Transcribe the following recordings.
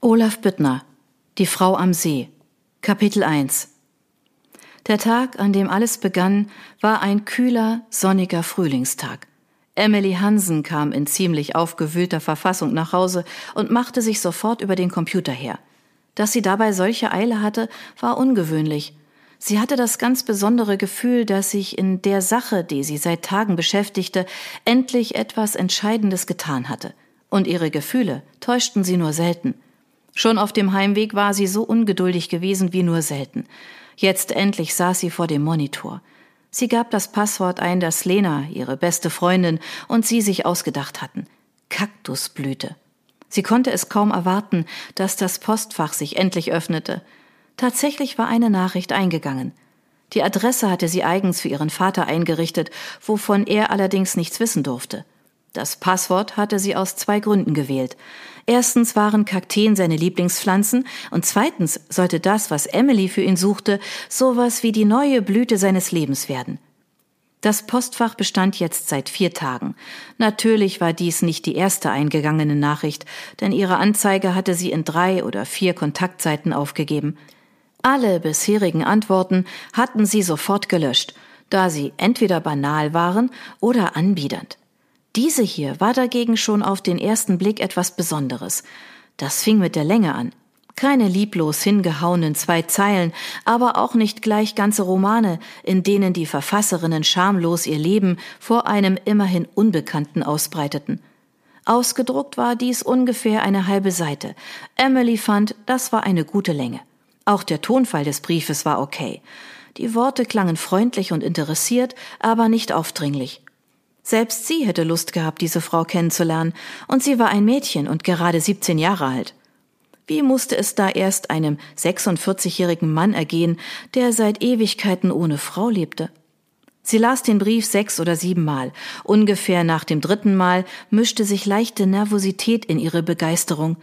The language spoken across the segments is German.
Olaf Büttner Die Frau am See Kapitel 1 Der Tag, an dem alles begann, war ein kühler, sonniger Frühlingstag. Emily Hansen kam in ziemlich aufgewühlter Verfassung nach Hause und machte sich sofort über den Computer her. Dass sie dabei solche Eile hatte, war ungewöhnlich. Sie hatte das ganz besondere Gefühl, dass sich in der Sache, die sie seit Tagen beschäftigte, endlich etwas Entscheidendes getan hatte. Und ihre Gefühle täuschten sie nur selten. Schon auf dem Heimweg war sie so ungeduldig gewesen wie nur selten. Jetzt endlich saß sie vor dem Monitor. Sie gab das Passwort ein, das Lena, ihre beste Freundin, und sie sich ausgedacht hatten. Kaktusblüte. Sie konnte es kaum erwarten, dass das Postfach sich endlich öffnete. Tatsächlich war eine Nachricht eingegangen. Die Adresse hatte sie eigens für ihren Vater eingerichtet, wovon er allerdings nichts wissen durfte. Das Passwort hatte sie aus zwei Gründen gewählt. Erstens waren Kakteen seine Lieblingspflanzen und zweitens sollte das, was Emily für ihn suchte, sowas wie die neue Blüte seines Lebens werden. Das Postfach bestand jetzt seit vier Tagen. Natürlich war dies nicht die erste eingegangene Nachricht, denn ihre Anzeige hatte sie in drei oder vier Kontaktseiten aufgegeben. Alle bisherigen Antworten hatten sie sofort gelöscht, da sie entweder banal waren oder anbiedernd. Diese hier war dagegen schon auf den ersten Blick etwas Besonderes. Das fing mit der Länge an. Keine lieblos hingehauenen zwei Zeilen, aber auch nicht gleich ganze Romane, in denen die Verfasserinnen schamlos ihr Leben vor einem immerhin Unbekannten ausbreiteten. Ausgedruckt war dies ungefähr eine halbe Seite. Emily fand, das war eine gute Länge. Auch der Tonfall des Briefes war okay. Die Worte klangen freundlich und interessiert, aber nicht aufdringlich. Selbst sie hätte Lust gehabt, diese Frau kennenzulernen, und sie war ein Mädchen und gerade 17 Jahre alt. Wie musste es da erst einem 46-jährigen Mann ergehen, der seit Ewigkeiten ohne Frau lebte? Sie las den Brief sechs oder sieben Mal. Ungefähr nach dem dritten Mal mischte sich leichte Nervosität in ihre Begeisterung.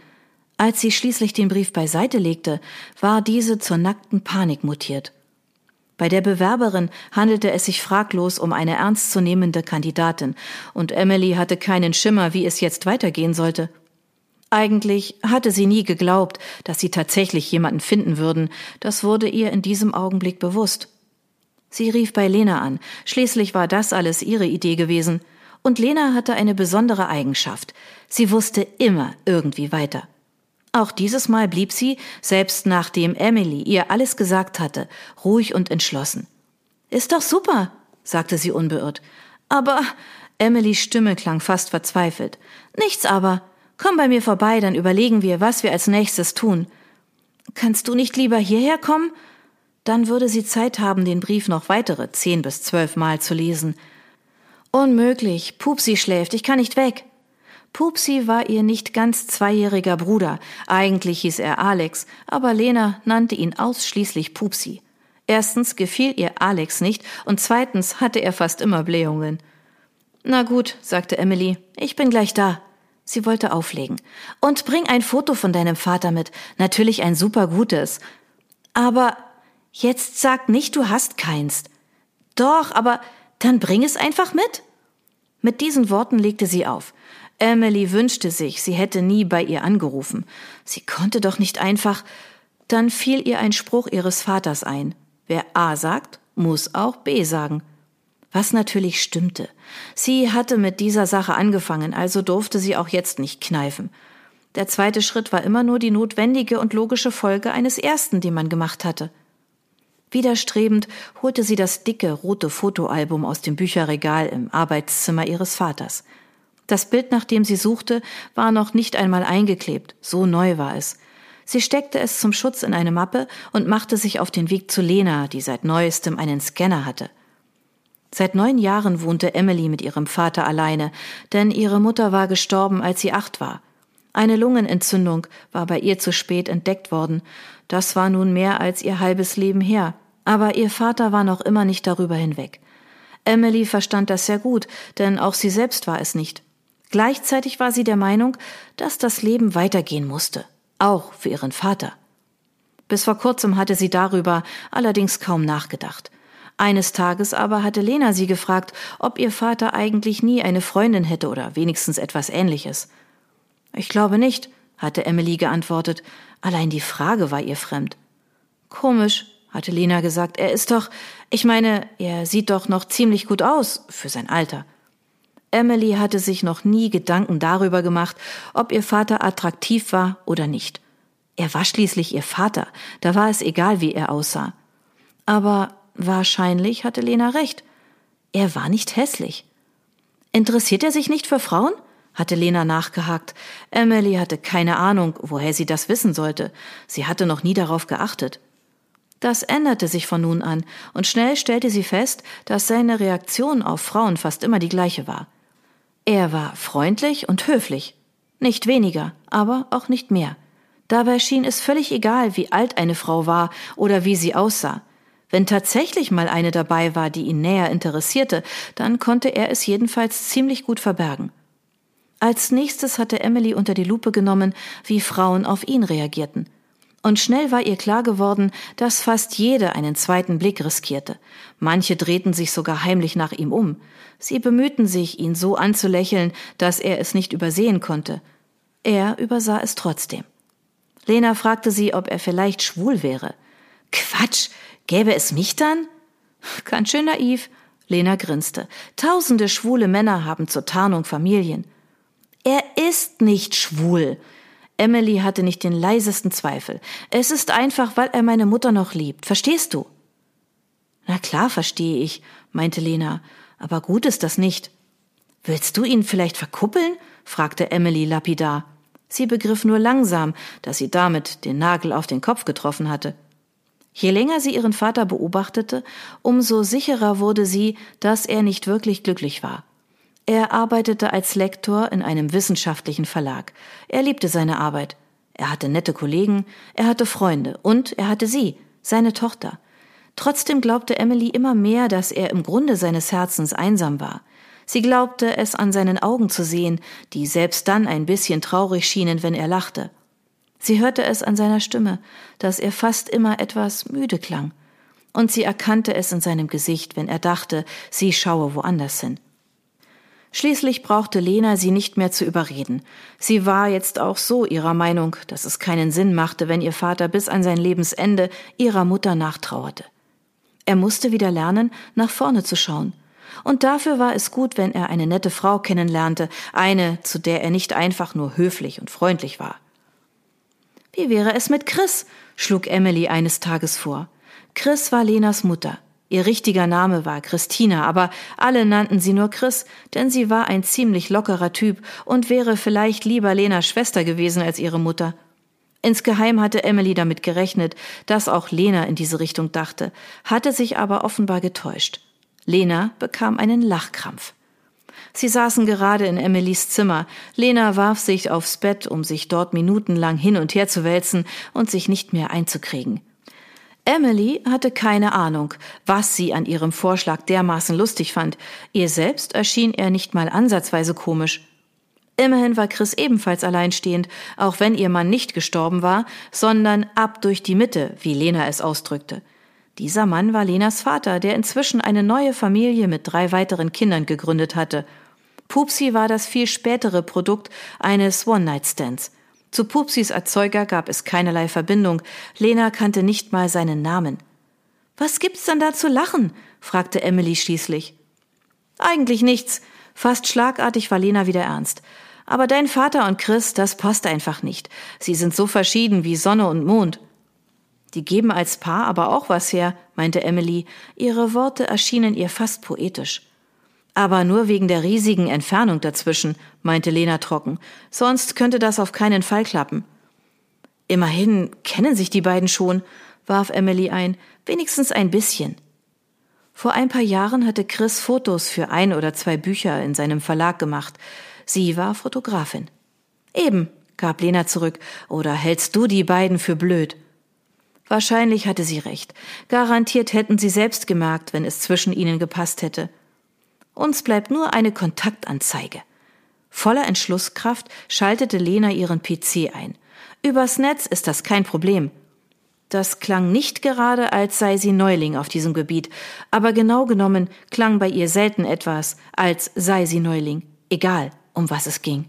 Als sie schließlich den Brief beiseite legte, war diese zur nackten Panik mutiert. Bei der Bewerberin handelte es sich fraglos um eine ernstzunehmende Kandidatin, und Emily hatte keinen Schimmer, wie es jetzt weitergehen sollte. Eigentlich hatte sie nie geglaubt, dass sie tatsächlich jemanden finden würden, das wurde ihr in diesem Augenblick bewusst. Sie rief bei Lena an, schließlich war das alles ihre Idee gewesen, und Lena hatte eine besondere Eigenschaft, sie wusste immer irgendwie weiter. Auch dieses Mal blieb sie, selbst nachdem Emily ihr alles gesagt hatte, ruhig und entschlossen. Ist doch super, sagte sie unbeirrt. Aber Emilys Stimme klang fast verzweifelt. Nichts aber. Komm bei mir vorbei, dann überlegen wir, was wir als nächstes tun. Kannst du nicht lieber hierher kommen? Dann würde sie Zeit haben, den Brief noch weitere zehn bis zwölf Mal zu lesen. Unmöglich. Pupsi schläft. Ich kann nicht weg. Pupsi war ihr nicht ganz zweijähriger Bruder, eigentlich hieß er Alex, aber Lena nannte ihn ausschließlich Pupsi. Erstens gefiel ihr Alex nicht und zweitens hatte er fast immer Blähungen. Na gut, sagte Emily, ich bin gleich da. Sie wollte auflegen. Und bring ein Foto von deinem Vater mit, natürlich ein super gutes. Aber jetzt sag nicht, du hast keins. Doch, aber dann bring es einfach mit. Mit diesen Worten legte sie auf. Emily wünschte sich, sie hätte nie bei ihr angerufen. Sie konnte doch nicht einfach. Dann fiel ihr ein Spruch ihres Vaters ein. Wer A sagt, muss auch B sagen. Was natürlich stimmte. Sie hatte mit dieser Sache angefangen, also durfte sie auch jetzt nicht kneifen. Der zweite Schritt war immer nur die notwendige und logische Folge eines ersten, den man gemacht hatte. Widerstrebend holte sie das dicke rote Fotoalbum aus dem Bücherregal im Arbeitszimmer ihres Vaters. Das Bild, nach dem sie suchte, war noch nicht einmal eingeklebt, so neu war es. Sie steckte es zum Schutz in eine Mappe und machte sich auf den Weg zu Lena, die seit neuestem einen Scanner hatte. Seit neun Jahren wohnte Emily mit ihrem Vater alleine, denn ihre Mutter war gestorben, als sie acht war. Eine Lungenentzündung war bei ihr zu spät entdeckt worden. Das war nun mehr als ihr halbes Leben her. Aber ihr Vater war noch immer nicht darüber hinweg. Emily verstand das sehr gut, denn auch sie selbst war es nicht. Gleichzeitig war sie der Meinung, dass das Leben weitergehen musste, auch für ihren Vater. Bis vor kurzem hatte sie darüber allerdings kaum nachgedacht. Eines Tages aber hatte Lena sie gefragt, ob ihr Vater eigentlich nie eine Freundin hätte oder wenigstens etwas ähnliches. Ich glaube nicht, hatte Emily geantwortet. Allein die Frage war ihr fremd. Komisch, hatte Lena gesagt. Er ist doch, ich meine, er sieht doch noch ziemlich gut aus für sein Alter. Emily hatte sich noch nie Gedanken darüber gemacht, ob ihr Vater attraktiv war oder nicht. Er war schließlich ihr Vater, da war es egal, wie er aussah. Aber wahrscheinlich hatte Lena recht. Er war nicht hässlich. Interessiert er sich nicht für Frauen? hatte Lena nachgehakt. Emily hatte keine Ahnung, woher sie das wissen sollte. Sie hatte noch nie darauf geachtet. Das änderte sich von nun an, und schnell stellte sie fest, dass seine Reaktion auf Frauen fast immer die gleiche war. Er war freundlich und höflich. Nicht weniger, aber auch nicht mehr. Dabei schien es völlig egal, wie alt eine Frau war oder wie sie aussah. Wenn tatsächlich mal eine dabei war, die ihn näher interessierte, dann konnte er es jedenfalls ziemlich gut verbergen. Als nächstes hatte Emily unter die Lupe genommen, wie Frauen auf ihn reagierten und schnell war ihr klar geworden, dass fast jede einen zweiten Blick riskierte. Manche drehten sich sogar heimlich nach ihm um. Sie bemühten sich, ihn so anzulächeln, dass er es nicht übersehen konnte. Er übersah es trotzdem. Lena fragte sie, ob er vielleicht schwul wäre. Quatsch, gäbe es mich dann? Ganz schön naiv. Lena grinste. Tausende schwule Männer haben zur Tarnung Familien. Er ist nicht schwul. Emily hatte nicht den leisesten Zweifel. Es ist einfach, weil er meine Mutter noch liebt. Verstehst du? Na klar, verstehe ich, meinte Lena, aber gut ist das nicht. Willst du ihn vielleicht verkuppeln? fragte Emily lapidar. Sie begriff nur langsam, dass sie damit den Nagel auf den Kopf getroffen hatte. Je länger sie ihren Vater beobachtete, umso sicherer wurde sie, dass er nicht wirklich glücklich war. Er arbeitete als Lektor in einem wissenschaftlichen Verlag. Er liebte seine Arbeit. Er hatte nette Kollegen, er hatte Freunde und er hatte sie, seine Tochter. Trotzdem glaubte Emily immer mehr, dass er im Grunde seines Herzens einsam war. Sie glaubte es an seinen Augen zu sehen, die selbst dann ein bisschen traurig schienen, wenn er lachte. Sie hörte es an seiner Stimme, dass er fast immer etwas müde klang. Und sie erkannte es in seinem Gesicht, wenn er dachte, sie schaue woanders hin. Schließlich brauchte Lena sie nicht mehr zu überreden. Sie war jetzt auch so ihrer Meinung, dass es keinen Sinn machte, wenn ihr Vater bis an sein Lebensende ihrer Mutter nachtrauerte. Er musste wieder lernen, nach vorne zu schauen. Und dafür war es gut, wenn er eine nette Frau kennenlernte, eine, zu der er nicht einfach nur höflich und freundlich war. Wie wäre es mit Chris? schlug Emily eines Tages vor. Chris war Lenas Mutter. Ihr richtiger Name war Christina, aber alle nannten sie nur Chris, denn sie war ein ziemlich lockerer Typ und wäre vielleicht lieber Lenas Schwester gewesen als ihre Mutter. Insgeheim hatte Emily damit gerechnet, dass auch Lena in diese Richtung dachte, hatte sich aber offenbar getäuscht. Lena bekam einen Lachkrampf. Sie saßen gerade in Emilys Zimmer. Lena warf sich aufs Bett, um sich dort minutenlang hin und her zu wälzen und sich nicht mehr einzukriegen. Emily hatte keine Ahnung, was sie an ihrem Vorschlag dermaßen lustig fand. Ihr selbst erschien er nicht mal ansatzweise komisch. Immerhin war Chris ebenfalls alleinstehend, auch wenn ihr Mann nicht gestorben war, sondern ab durch die Mitte, wie Lena es ausdrückte. Dieser Mann war Lenas Vater, der inzwischen eine neue Familie mit drei weiteren Kindern gegründet hatte. Pupsi war das viel spätere Produkt eines One-Night-Stands. Zu Pupsis Erzeuger gab es keinerlei Verbindung. Lena kannte nicht mal seinen Namen. Was gibt's denn da zu lachen? fragte Emily schließlich. Eigentlich nichts. Fast schlagartig war Lena wieder ernst. Aber dein Vater und Chris, das passt einfach nicht. Sie sind so verschieden wie Sonne und Mond. Die geben als Paar aber auch was her, meinte Emily. Ihre Worte erschienen ihr fast poetisch. Aber nur wegen der riesigen Entfernung dazwischen, meinte Lena trocken. Sonst könnte das auf keinen Fall klappen. Immerhin kennen sich die beiden schon, warf Emily ein, wenigstens ein bisschen. Vor ein paar Jahren hatte Chris Fotos für ein oder zwei Bücher in seinem Verlag gemacht. Sie war Fotografin. Eben, gab Lena zurück, oder hältst du die beiden für blöd? Wahrscheinlich hatte sie recht. Garantiert hätten sie selbst gemerkt, wenn es zwischen ihnen gepasst hätte. Uns bleibt nur eine Kontaktanzeige. Voller Entschlusskraft schaltete Lena ihren PC ein. Übers Netz ist das kein Problem. Das klang nicht gerade, als sei sie Neuling auf diesem Gebiet, aber genau genommen klang bei ihr selten etwas, als sei sie Neuling, egal um was es ging.